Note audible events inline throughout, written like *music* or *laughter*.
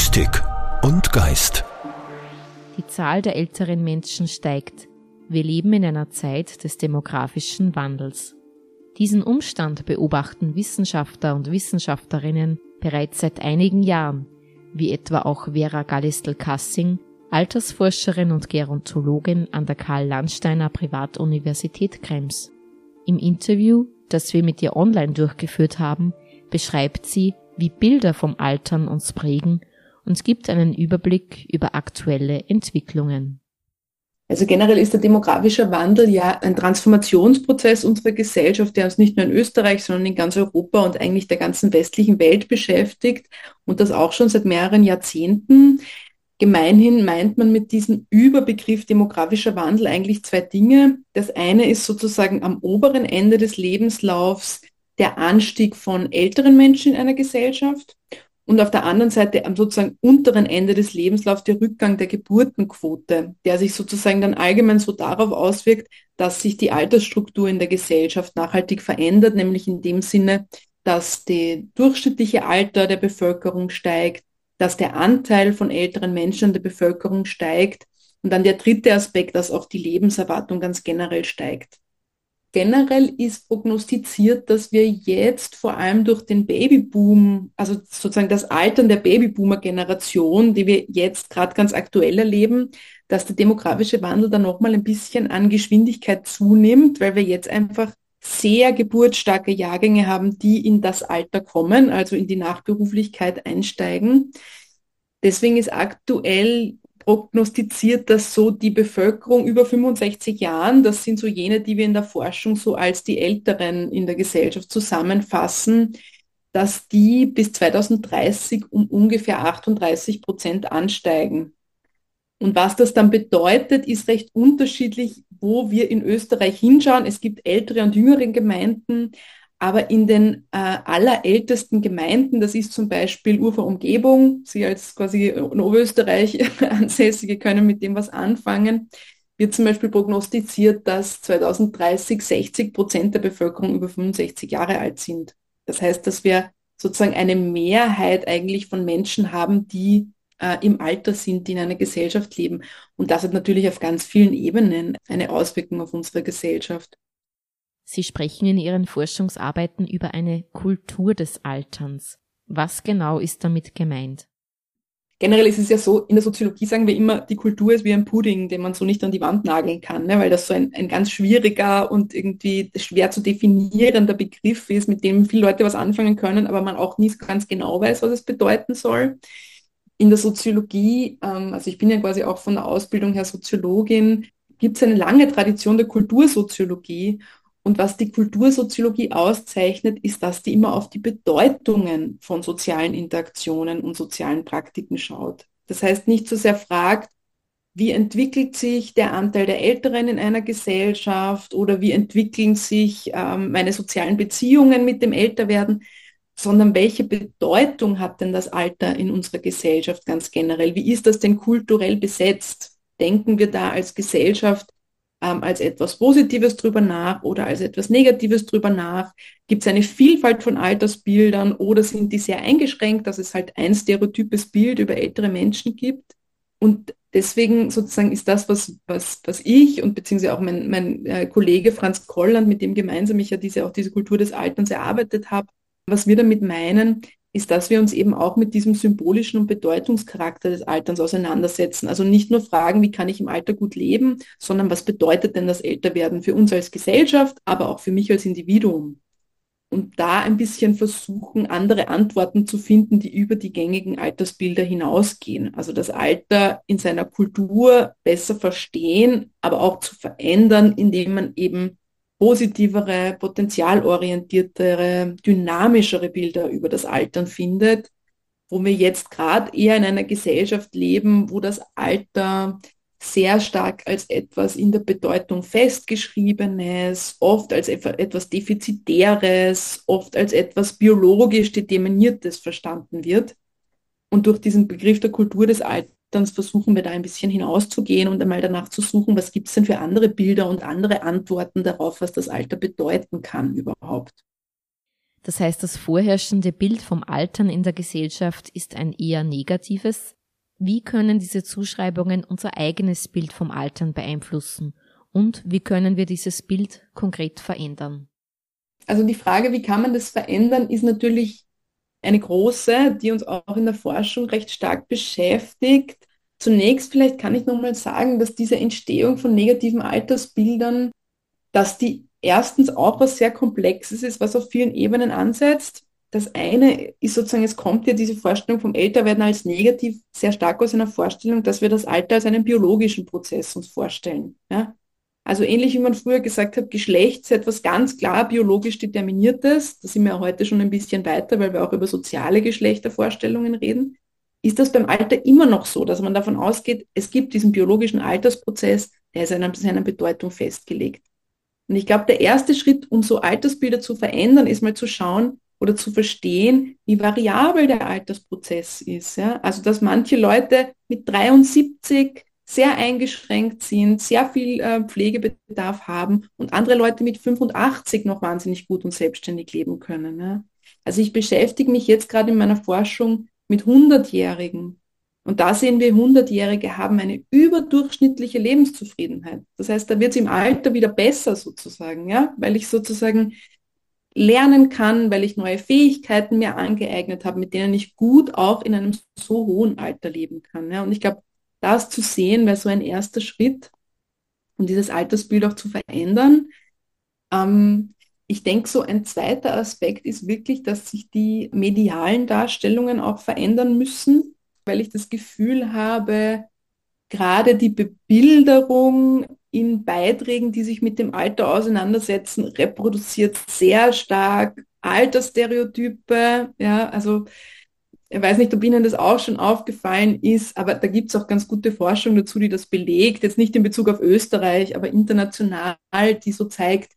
Mystik und Geist. Die Zahl der älteren Menschen steigt. Wir leben in einer Zeit des demografischen Wandels. Diesen Umstand beobachten Wissenschaftler und Wissenschaftlerinnen bereits seit einigen Jahren, wie etwa auch Vera Gallistel-Kassing, Altersforscherin und Gerontologin an der Karl-Landsteiner Privatuniversität Krems. Im Interview, das wir mit ihr online durchgeführt haben, beschreibt sie, wie Bilder vom Altern uns prägen und gibt einen Überblick über aktuelle Entwicklungen. Also generell ist der demografische Wandel ja ein Transformationsprozess unserer Gesellschaft, der uns nicht nur in Österreich, sondern in ganz Europa und eigentlich der ganzen westlichen Welt beschäftigt und das auch schon seit mehreren Jahrzehnten. Gemeinhin meint man mit diesem Überbegriff demografischer Wandel eigentlich zwei Dinge. Das eine ist sozusagen am oberen Ende des Lebenslaufs der Anstieg von älteren Menschen in einer Gesellschaft und auf der anderen Seite am sozusagen unteren Ende des Lebenslaufs der Rückgang der Geburtenquote, der sich sozusagen dann allgemein so darauf auswirkt, dass sich die Altersstruktur in der Gesellschaft nachhaltig verändert, nämlich in dem Sinne, dass die durchschnittliche Alter der Bevölkerung steigt, dass der Anteil von älteren Menschen in der Bevölkerung steigt und dann der dritte Aspekt, dass auch die Lebenserwartung ganz generell steigt. Generell ist prognostiziert, dass wir jetzt vor allem durch den Babyboom, also sozusagen das Altern der Babyboomer-Generation, die wir jetzt gerade ganz aktuell erleben, dass der demografische Wandel dann nochmal ein bisschen an Geschwindigkeit zunimmt, weil wir jetzt einfach sehr geburtsstarke Jahrgänge haben, die in das Alter kommen, also in die Nachberuflichkeit einsteigen. Deswegen ist aktuell prognostiziert, dass so die Bevölkerung über 65 Jahren, das sind so jene, die wir in der Forschung so als die Älteren in der Gesellschaft zusammenfassen, dass die bis 2030 um ungefähr 38 Prozent ansteigen. Und was das dann bedeutet, ist recht unterschiedlich, wo wir in Österreich hinschauen. Es gibt ältere und jüngere Gemeinden, aber in den äh, allerältesten Gemeinden, das ist zum Beispiel Ufer Umgebung, Sie als quasi in Oberösterreich *laughs* Ansässige können mit dem was anfangen, wird zum Beispiel prognostiziert, dass 2030 60 Prozent der Bevölkerung über 65 Jahre alt sind. Das heißt, dass wir sozusagen eine Mehrheit eigentlich von Menschen haben, die äh, im Alter sind, die in einer Gesellschaft leben. Und das hat natürlich auf ganz vielen Ebenen eine Auswirkung auf unsere Gesellschaft. Sie sprechen in Ihren Forschungsarbeiten über eine Kultur des Alterns. Was genau ist damit gemeint? Generell ist es ja so, in der Soziologie sagen wir immer, die Kultur ist wie ein Pudding, den man so nicht an die Wand nageln kann, ne? weil das so ein, ein ganz schwieriger und irgendwie schwer zu definierender Begriff ist, mit dem viele Leute was anfangen können, aber man auch nie ganz genau weiß, was es bedeuten soll. In der Soziologie, ähm, also ich bin ja quasi auch von der Ausbildung her Soziologin, gibt es eine lange Tradition der Kultursoziologie und was die Kultursoziologie auszeichnet, ist, dass die immer auf die Bedeutungen von sozialen Interaktionen und sozialen Praktiken schaut. Das heißt, nicht so sehr fragt, wie entwickelt sich der Anteil der Älteren in einer Gesellschaft oder wie entwickeln sich ähm, meine sozialen Beziehungen mit dem Älterwerden, sondern welche Bedeutung hat denn das Alter in unserer Gesellschaft ganz generell? Wie ist das denn kulturell besetzt? Denken wir da als Gesellschaft ähm, als etwas Positives drüber nach oder als etwas Negatives drüber nach? Gibt es eine Vielfalt von Altersbildern oder sind die sehr eingeschränkt, dass es halt ein stereotypes Bild über ältere Menschen gibt? Und deswegen sozusagen ist das, was, was, was ich und beziehungsweise auch mein, mein äh, Kollege Franz Kolland, mit dem gemeinsam ich ja diese, auch diese Kultur des Alterns erarbeitet habe, was wir damit meinen, ist, dass wir uns eben auch mit diesem symbolischen und Bedeutungscharakter des Alterns auseinandersetzen. Also nicht nur fragen, wie kann ich im Alter gut leben, sondern was bedeutet denn das Älterwerden für uns als Gesellschaft, aber auch für mich als Individuum. Und da ein bisschen versuchen, andere Antworten zu finden, die über die gängigen Altersbilder hinausgehen. Also das Alter in seiner Kultur besser verstehen, aber auch zu verändern, indem man eben positivere, potenzialorientiertere, dynamischere Bilder über das Altern findet, wo wir jetzt gerade eher in einer Gesellschaft leben, wo das Alter sehr stark als etwas in der Bedeutung festgeschriebenes, oft als etwas Defizitäres, oft als etwas biologisch determiniertes verstanden wird. Und durch diesen Begriff der Kultur des Alterns dann versuchen wir da ein bisschen hinauszugehen und einmal danach zu suchen, was gibt es denn für andere Bilder und andere Antworten darauf, was das Alter bedeuten kann überhaupt. Das heißt, das vorherrschende Bild vom Altern in der Gesellschaft ist ein eher negatives. Wie können diese Zuschreibungen unser eigenes Bild vom Altern beeinflussen? Und wie können wir dieses Bild konkret verändern? Also die Frage, wie kann man das verändern, ist natürlich eine große, die uns auch in der Forschung recht stark beschäftigt. Zunächst vielleicht kann ich nochmal sagen, dass diese Entstehung von negativen Altersbildern, dass die erstens auch was sehr Komplexes ist, was auf vielen Ebenen ansetzt. Das eine ist sozusagen, es kommt ja diese Vorstellung vom Älterwerden als negativ sehr stark aus einer Vorstellung, dass wir das Alter als einen biologischen Prozess uns vorstellen. Ja? Also ähnlich wie man früher gesagt hat, Geschlecht ist etwas ganz klar biologisch determiniertes. Da sind wir heute schon ein bisschen weiter, weil wir auch über soziale Geschlechtervorstellungen reden. Ist das beim Alter immer noch so, dass man davon ausgeht, es gibt diesen biologischen Altersprozess, der ist an seiner Bedeutung festgelegt. Und ich glaube, der erste Schritt, um so Altersbilder zu verändern, ist mal zu schauen oder zu verstehen, wie variabel der Altersprozess ist. Ja? Also, dass manche Leute mit 73 sehr eingeschränkt sind, sehr viel äh, Pflegebedarf haben und andere Leute mit 85 noch wahnsinnig gut und selbstständig leben können. Ja? Also ich beschäftige mich jetzt gerade in meiner Forschung mit 100-Jährigen. Und da sehen wir, 100-Jährige haben eine überdurchschnittliche Lebenszufriedenheit. Das heißt, da wird es im Alter wieder besser sozusagen, ja, weil ich sozusagen lernen kann, weil ich neue Fähigkeiten mir angeeignet habe, mit denen ich gut auch in einem so hohen Alter leben kann. Ja. Und ich glaube, das zu sehen wäre so ein erster Schritt, um dieses Altersbild auch zu verändern. Ähm, ich denke, so ein zweiter Aspekt ist wirklich, dass sich die medialen Darstellungen auch verändern müssen, weil ich das Gefühl habe, gerade die Bebilderung in Beiträgen, die sich mit dem Alter auseinandersetzen, reproduziert sehr stark Altersstereotype. Ja, also ich weiß nicht, ob Ihnen das auch schon aufgefallen ist, aber da gibt es auch ganz gute Forschung dazu, die das belegt. Jetzt nicht in Bezug auf Österreich, aber international, die so zeigt,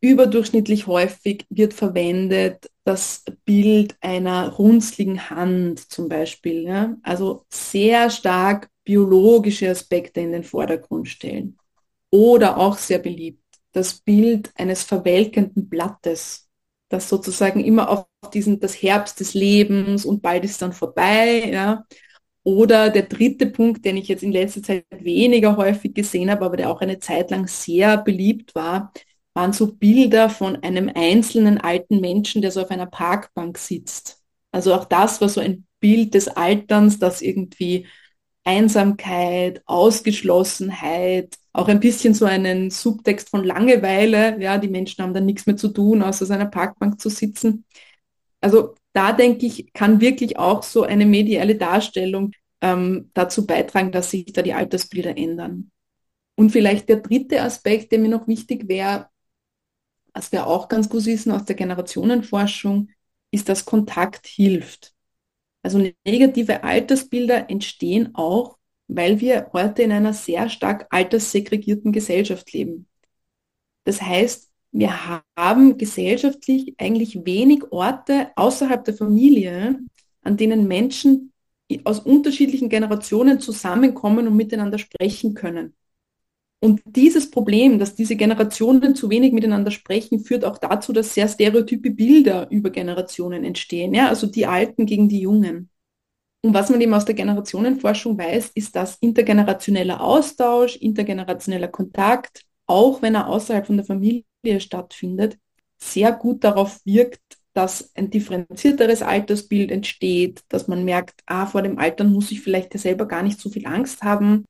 überdurchschnittlich häufig wird verwendet das Bild einer runzligen Hand zum Beispiel. Ja? Also sehr stark biologische Aspekte in den Vordergrund stellen. Oder auch sehr beliebt, das Bild eines verwelkenden Blattes das sozusagen immer auf diesen, das Herbst des Lebens und bald ist dann vorbei, ja. Oder der dritte Punkt, den ich jetzt in letzter Zeit weniger häufig gesehen habe, aber der auch eine Zeit lang sehr beliebt war, waren so Bilder von einem einzelnen alten Menschen, der so auf einer Parkbank sitzt. Also auch das war so ein Bild des Alterns, das irgendwie Einsamkeit, Ausgeschlossenheit, auch ein bisschen so einen Subtext von Langeweile. Ja, die Menschen haben dann nichts mehr zu tun, außer seiner Parkbank zu sitzen. Also da denke ich, kann wirklich auch so eine mediale Darstellung ähm, dazu beitragen, dass sich da die Altersbilder ändern. Und vielleicht der dritte Aspekt, der mir noch wichtig wäre, was wir auch ganz gut wissen aus der Generationenforschung, ist, dass Kontakt hilft. Also negative Altersbilder entstehen auch, weil wir heute in einer sehr stark alterssegregierten Gesellschaft leben. Das heißt, wir haben gesellschaftlich eigentlich wenig Orte außerhalb der Familie, an denen Menschen aus unterschiedlichen Generationen zusammenkommen und miteinander sprechen können. Und dieses Problem, dass diese Generationen zu wenig miteinander sprechen, führt auch dazu, dass sehr stereotype Bilder über Generationen entstehen. Ja? Also die Alten gegen die Jungen. Und was man eben aus der Generationenforschung weiß, ist, dass intergenerationeller Austausch, intergenerationeller Kontakt, auch wenn er außerhalb von der Familie stattfindet, sehr gut darauf wirkt, dass ein differenzierteres Altersbild entsteht, dass man merkt, ah, vor dem Altern muss ich vielleicht selber gar nicht so viel Angst haben,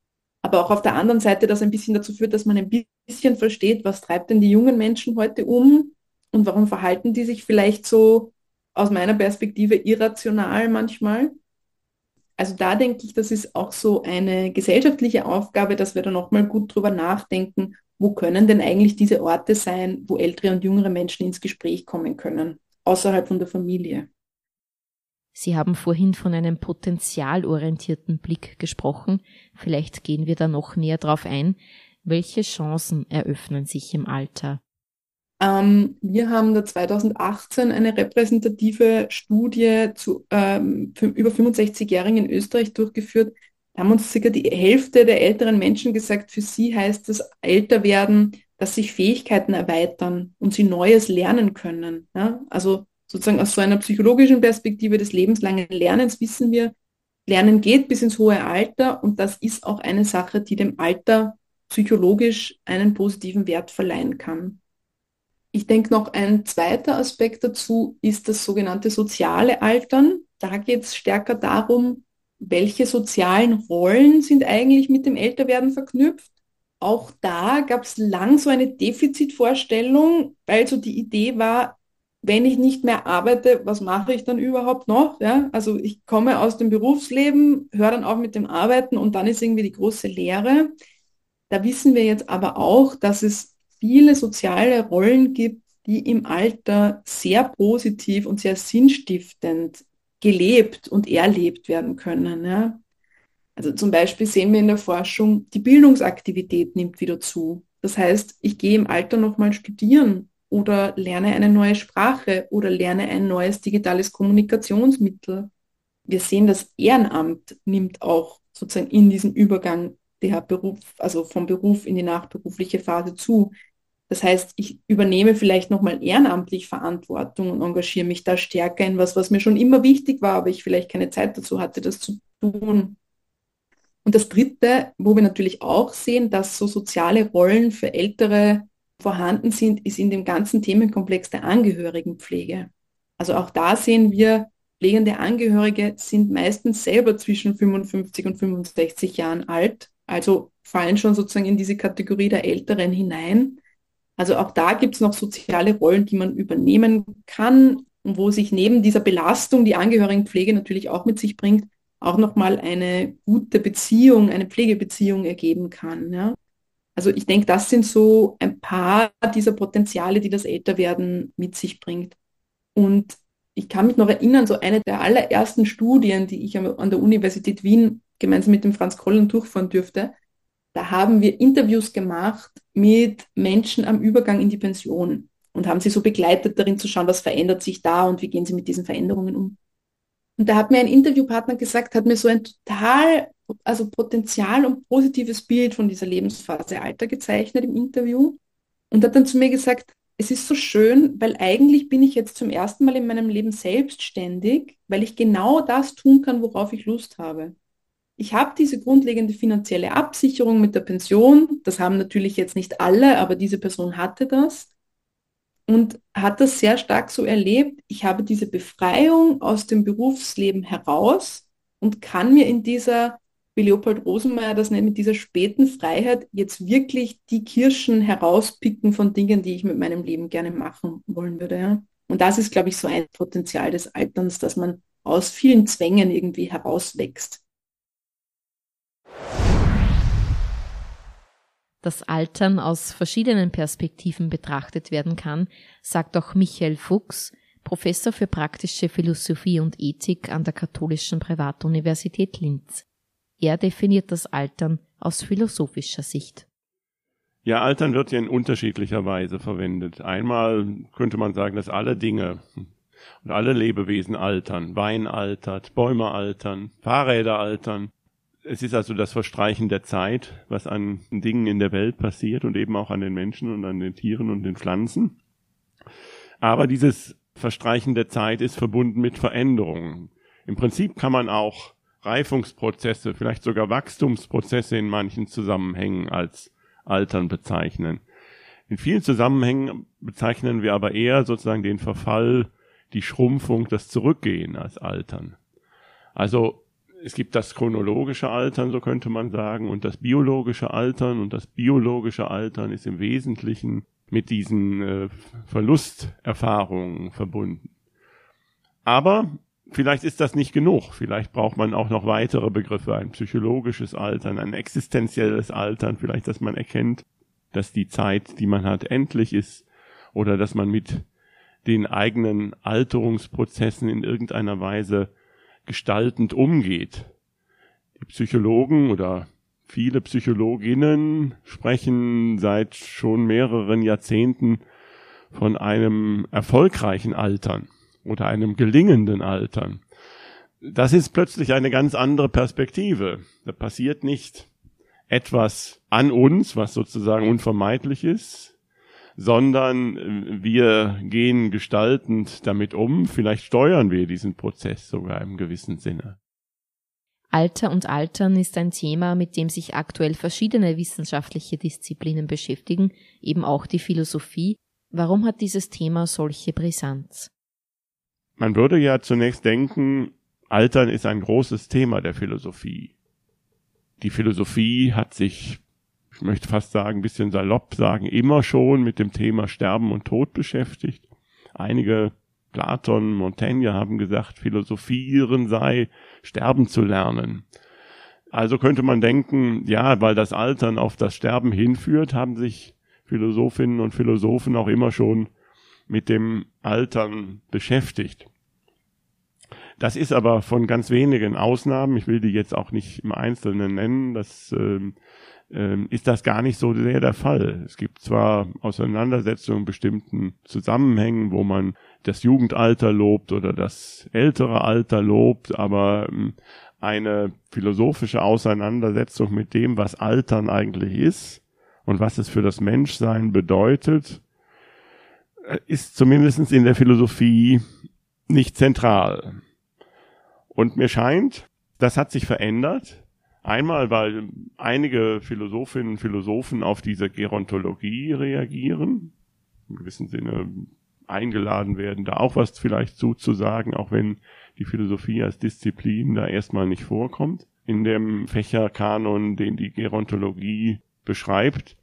aber auch auf der anderen Seite das ein bisschen dazu führt, dass man ein bisschen versteht, was treibt denn die jungen Menschen heute um und warum verhalten die sich vielleicht so aus meiner Perspektive irrational manchmal. Also da denke ich, das ist auch so eine gesellschaftliche Aufgabe, dass wir da nochmal gut drüber nachdenken, wo können denn eigentlich diese Orte sein, wo ältere und jüngere Menschen ins Gespräch kommen können, außerhalb von der Familie. Sie haben vorhin von einem potenzialorientierten Blick gesprochen. Vielleicht gehen wir da noch näher drauf ein. Welche Chancen eröffnen sich im Alter? Ähm, wir haben da 2018 eine repräsentative Studie zu ähm, über 65-Jährigen in Österreich durchgeführt. Da haben uns circa die Hälfte der älteren Menschen gesagt, für sie heißt das Älterwerden, dass sich Fähigkeiten erweitern und sie Neues lernen können. Ja? Also sozusagen aus so einer psychologischen Perspektive des lebenslangen Lernens wissen wir, Lernen geht bis ins hohe Alter und das ist auch eine Sache, die dem Alter psychologisch einen positiven Wert verleihen kann. Ich denke noch ein zweiter Aspekt dazu ist das sogenannte soziale Altern. Da geht es stärker darum, welche sozialen Rollen sind eigentlich mit dem Älterwerden verknüpft. Auch da gab es lang so eine Defizitvorstellung, weil so die Idee war, wenn ich nicht mehr arbeite, was mache ich dann überhaupt noch? Ja? Also ich komme aus dem Berufsleben, höre dann auf mit dem Arbeiten und dann ist irgendwie die große Lehre. Da wissen wir jetzt aber auch, dass es viele soziale Rollen gibt, die im Alter sehr positiv und sehr sinnstiftend gelebt und erlebt werden können. Ja? Also zum Beispiel sehen wir in der Forschung, die Bildungsaktivität nimmt wieder zu. Das heißt, ich gehe im Alter nochmal studieren oder lerne eine neue Sprache oder lerne ein neues digitales Kommunikationsmittel. Wir sehen, das Ehrenamt nimmt auch sozusagen in diesem Übergang der Beruf, also vom Beruf in die nachberufliche Phase zu. Das heißt, ich übernehme vielleicht nochmal ehrenamtlich Verantwortung und engagiere mich da stärker in was, was mir schon immer wichtig war, aber ich vielleicht keine Zeit dazu hatte, das zu tun. Und das Dritte, wo wir natürlich auch sehen, dass so soziale Rollen für Ältere vorhanden sind, ist in dem ganzen Themenkomplex der Angehörigenpflege. Also auch da sehen wir, pflegende Angehörige sind meistens selber zwischen 55 und 65 Jahren alt, also fallen schon sozusagen in diese Kategorie der Älteren hinein. Also auch da gibt es noch soziale Rollen, die man übernehmen kann und wo sich neben dieser Belastung, die Angehörigenpflege natürlich auch mit sich bringt, auch nochmal eine gute Beziehung, eine Pflegebeziehung ergeben kann. Ja? Also ich denke, das sind so ein paar dieser Potenziale, die das Älterwerden mit sich bringt. Und ich kann mich noch erinnern, so eine der allerersten Studien, die ich an der Universität Wien gemeinsam mit dem Franz Kollen durchführen dürfte, da haben wir Interviews gemacht mit Menschen am Übergang in die Pension und haben sie so begleitet darin zu schauen, was verändert sich da und wie gehen sie mit diesen Veränderungen um. Und da hat mir ein Interviewpartner gesagt, hat mir so ein total also Potenzial und positives Bild von dieser Lebensphase Alter gezeichnet im Interview und hat dann zu mir gesagt, es ist so schön, weil eigentlich bin ich jetzt zum ersten Mal in meinem Leben selbstständig, weil ich genau das tun kann, worauf ich Lust habe. Ich habe diese grundlegende finanzielle Absicherung mit der Pension. Das haben natürlich jetzt nicht alle, aber diese Person hatte das und hat das sehr stark so erlebt. Ich habe diese Befreiung aus dem Berufsleben heraus und kann mir in dieser wie Leopold Rosenmeier das nennt, mit dieser späten Freiheit jetzt wirklich die Kirschen herauspicken von Dingen, die ich mit meinem Leben gerne machen wollen würde. Ja? Und das ist, glaube ich, so ein Potenzial des Alterns, dass man aus vielen Zwängen irgendwie herauswächst. Das Altern aus verschiedenen Perspektiven betrachtet werden kann, sagt auch Michael Fuchs, Professor für praktische Philosophie und Ethik an der Katholischen Privatuniversität Linz. Er definiert das Altern aus philosophischer Sicht. Ja, Altern wird ja in unterschiedlicher Weise verwendet. Einmal könnte man sagen, dass alle Dinge und alle Lebewesen altern. Wein altert, Bäume altern, Fahrräder altern. Es ist also das Verstreichen der Zeit, was an Dingen in der Welt passiert und eben auch an den Menschen und an den Tieren und den Pflanzen. Aber dieses Verstreichen der Zeit ist verbunden mit Veränderungen. Im Prinzip kann man auch Reifungsprozesse, vielleicht sogar Wachstumsprozesse in manchen Zusammenhängen als Altern bezeichnen. In vielen Zusammenhängen bezeichnen wir aber eher sozusagen den Verfall, die Schrumpfung, das Zurückgehen als Altern. Also es gibt das chronologische Altern, so könnte man sagen, und das biologische Altern. Und das biologische Altern ist im Wesentlichen mit diesen äh, Verlusterfahrungen verbunden. Aber vielleicht ist das nicht genug. Vielleicht braucht man auch noch weitere Begriffe, ein psychologisches Altern, ein existenzielles Altern, vielleicht, dass man erkennt, dass die Zeit, die man hat, endlich ist oder dass man mit den eigenen Alterungsprozessen in irgendeiner Weise gestaltend umgeht. Die Psychologen oder viele Psychologinnen sprechen seit schon mehreren Jahrzehnten von einem erfolgreichen Altern oder einem gelingenden Altern. Das ist plötzlich eine ganz andere Perspektive. Da passiert nicht etwas an uns, was sozusagen unvermeidlich ist, sondern äh, wir gehen gestaltend damit um. Vielleicht steuern wir diesen Prozess sogar im gewissen Sinne. Alter und Altern ist ein Thema, mit dem sich aktuell verschiedene wissenschaftliche Disziplinen beschäftigen, eben auch die Philosophie. Warum hat dieses Thema solche Brisanz? Man würde ja zunächst denken, Altern ist ein großes Thema der Philosophie. Die Philosophie hat sich, ich möchte fast sagen, ein bisschen salopp sagen, immer schon mit dem Thema Sterben und Tod beschäftigt. Einige Platon, Montaigne haben gesagt, philosophieren sei sterben zu lernen. Also könnte man denken, ja, weil das Altern auf das Sterben hinführt, haben sich Philosophinnen und Philosophen auch immer schon mit dem Altern beschäftigt. Das ist aber von ganz wenigen Ausnahmen, ich will die jetzt auch nicht im Einzelnen nennen, das ähm, ähm, ist das gar nicht so sehr der Fall. Es gibt zwar Auseinandersetzungen in bestimmten Zusammenhängen, wo man das Jugendalter lobt oder das ältere Alter lobt, aber ähm, eine philosophische Auseinandersetzung mit dem, was Altern eigentlich ist und was es für das Menschsein bedeutet, ist zumindest in der Philosophie nicht zentral. Und mir scheint, das hat sich verändert. Einmal, weil einige Philosophinnen und Philosophen auf diese Gerontologie reagieren, im gewissen Sinne eingeladen werden, da auch was vielleicht zuzusagen, auch wenn die Philosophie als Disziplin da erstmal nicht vorkommt. In dem Fächerkanon, den die Gerontologie beschreibt,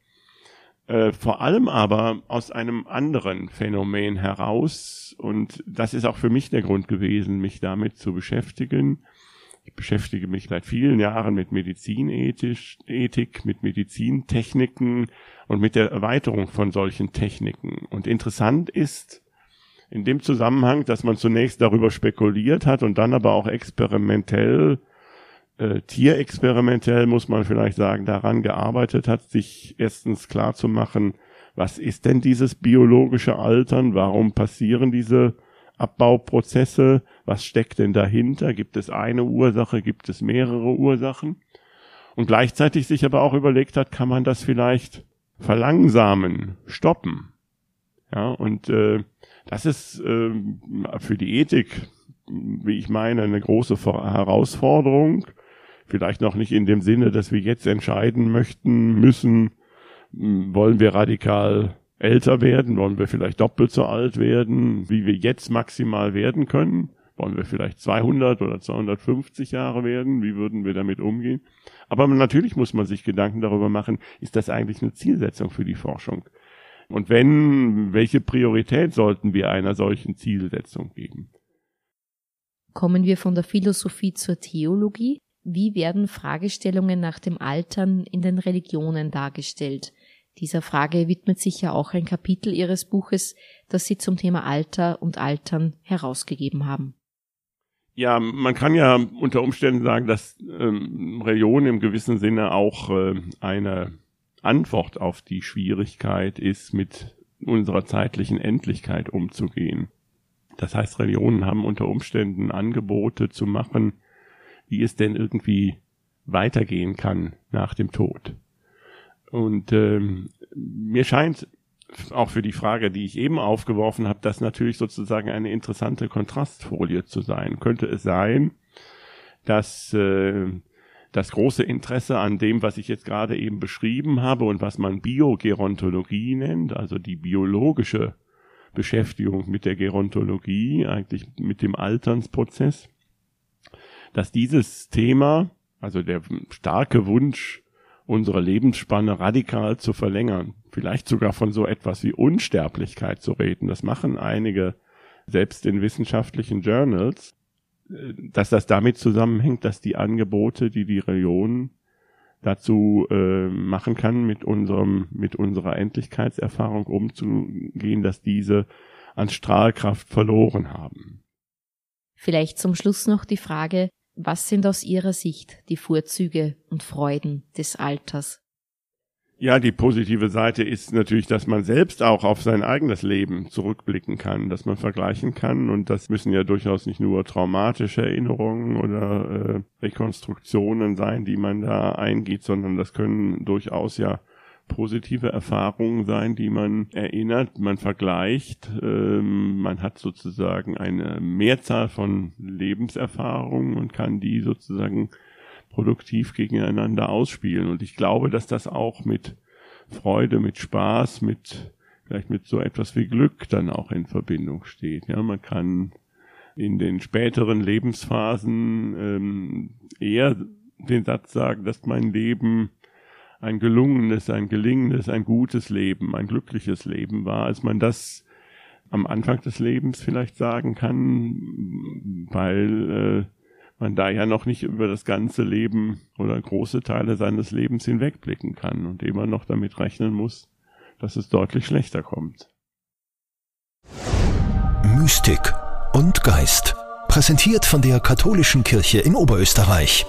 äh, vor allem aber aus einem anderen Phänomen heraus, und das ist auch für mich der Grund gewesen, mich damit zu beschäftigen. Ich beschäftige mich seit vielen Jahren mit Medizinethik, mit Medizintechniken, und mit der Erweiterung von solchen Techniken. Und interessant ist in dem Zusammenhang, dass man zunächst darüber spekuliert hat und dann aber auch experimentell, äh, tierexperimentell muss man vielleicht sagen, daran gearbeitet hat, sich erstens klar zu machen, was ist denn dieses biologische Altern? Warum passieren diese Abbauprozesse? Was steckt denn dahinter? Gibt es eine Ursache? Gibt es mehrere Ursachen? Und gleichzeitig sich aber auch überlegt hat, kann man das vielleicht verlangsamen, stoppen. Ja, und äh, das ist äh, für die Ethik, wie ich meine, eine große Herausforderung. Vielleicht noch nicht in dem Sinne, dass wir jetzt entscheiden möchten, müssen, wollen wir radikal älter werden, wollen wir vielleicht doppelt so alt werden, wie wir jetzt maximal werden können. Wollen wir vielleicht 200 oder 250 Jahre werden? Wie würden wir damit umgehen? Aber natürlich muss man sich Gedanken darüber machen, ist das eigentlich eine Zielsetzung für die Forschung? Und wenn, welche Priorität sollten wir einer solchen Zielsetzung geben? Kommen wir von der Philosophie zur Theologie. Wie werden Fragestellungen nach dem Altern in den Religionen dargestellt? Dieser Frage widmet sich ja auch ein Kapitel Ihres Buches, das Sie zum Thema Alter und Altern herausgegeben haben. Ja, man kann ja unter Umständen sagen, dass ähm, Religion im gewissen Sinne auch äh, eine Antwort auf die Schwierigkeit ist, mit unserer zeitlichen Endlichkeit umzugehen. Das heißt, Religionen haben unter Umständen Angebote zu machen, wie es denn irgendwie weitergehen kann nach dem Tod. Und ähm, mir scheint auch für die Frage, die ich eben aufgeworfen habe, das natürlich sozusagen eine interessante Kontrastfolie zu sein. Könnte es sein, dass äh, das große Interesse an dem, was ich jetzt gerade eben beschrieben habe und was man Biogerontologie nennt, also die biologische Beschäftigung mit der Gerontologie, eigentlich mit dem Alternsprozess, dass dieses Thema, also der starke Wunsch, unsere Lebensspanne radikal zu verlängern, vielleicht sogar von so etwas wie Unsterblichkeit zu reden. Das machen einige selbst in wissenschaftlichen Journals, äh, dass das damit zusammenhängt, dass die Angebote, die die Religion dazu äh, machen kann, mit unserem, mit unserer Endlichkeitserfahrung umzugehen, dass diese an Strahlkraft verloren haben. Vielleicht zum Schluss noch die Frage, was sind aus Ihrer Sicht die Vorzüge und Freuden des Alters? Ja, die positive Seite ist natürlich, dass man selbst auch auf sein eigenes Leben zurückblicken kann, dass man vergleichen kann. Und das müssen ja durchaus nicht nur traumatische Erinnerungen oder äh, Rekonstruktionen sein, die man da eingeht, sondern das können durchaus ja positive Erfahrungen sein, die man erinnert, man vergleicht, ähm, man hat sozusagen eine Mehrzahl von Lebenserfahrungen und kann die sozusagen produktiv gegeneinander ausspielen. Und ich glaube, dass das auch mit Freude, mit Spaß, mit vielleicht mit so etwas wie Glück dann auch in Verbindung steht. Ja, man kann in den späteren Lebensphasen ähm, eher den Satz sagen, dass mein Leben ein gelungenes, ein gelingendes, ein gutes Leben, ein glückliches Leben war, als man das am Anfang des Lebens vielleicht sagen kann, weil äh, man da ja noch nicht über das ganze Leben oder große Teile seines Lebens hinwegblicken kann und immer noch damit rechnen muss, dass es deutlich schlechter kommt. Mystik und Geist. Präsentiert von der Katholischen Kirche in Oberösterreich.